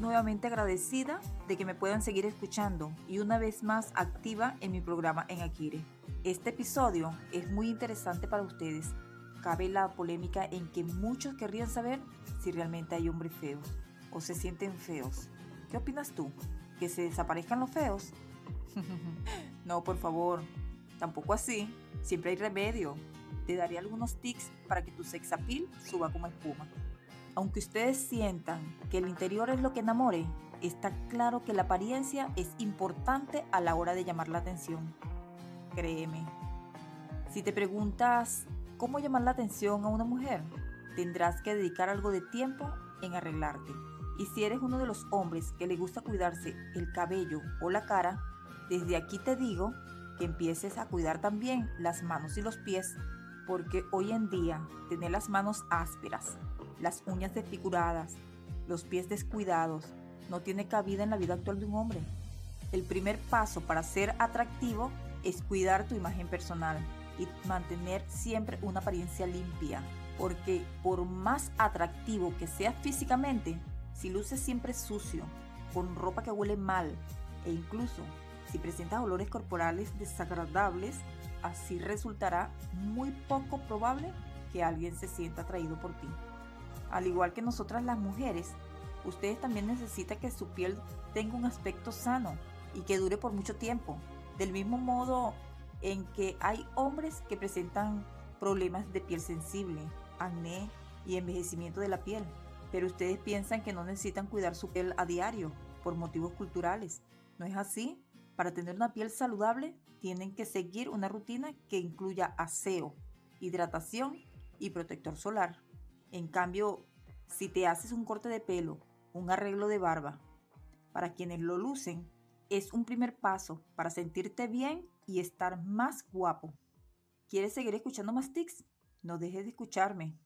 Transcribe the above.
nuevamente agradecida de que me puedan seguir escuchando y una vez más activa en mi programa en Akire. Este episodio es muy interesante para ustedes. Cabe la polémica en que muchos querrían saber si realmente hay hombres feos o se sienten feos. ¿Qué opinas tú? ¿Que se desaparezcan los feos? no, por favor, tampoco así. Siempre hay remedio. Te daré algunos tips para que tu sex appeal suba como espuma. Aunque ustedes sientan que el interior es lo que enamore, está claro que la apariencia es importante a la hora de llamar la atención. Créeme. Si te preguntas cómo llamar la atención a una mujer, tendrás que dedicar algo de tiempo en arreglarte. Y si eres uno de los hombres que le gusta cuidarse el cabello o la cara, desde aquí te digo que empieces a cuidar también las manos y los pies, porque hoy en día tener las manos ásperas, las uñas desfiguradas, los pies descuidados, no tiene cabida en la vida actual de un hombre. El primer paso para ser atractivo es cuidar tu imagen personal y mantener siempre una apariencia limpia, porque por más atractivo que seas físicamente, si luces siempre sucio, con ropa que huele mal e incluso si presentas olores corporales desagradables, así resultará muy poco probable que alguien se sienta atraído por ti. Al igual que nosotras las mujeres, ustedes también necesitan que su piel tenga un aspecto sano y que dure por mucho tiempo. Del mismo modo en que hay hombres que presentan problemas de piel sensible, acné y envejecimiento de la piel, pero ustedes piensan que no necesitan cuidar su piel a diario por motivos culturales. ¿No es así? Para tener una piel saludable, tienen que seguir una rutina que incluya aseo, hidratación y protector solar. En cambio, si te haces un corte de pelo, un arreglo de barba, para quienes lo lucen, es un primer paso para sentirte bien y estar más guapo. ¿Quieres seguir escuchando más tics? No dejes de escucharme.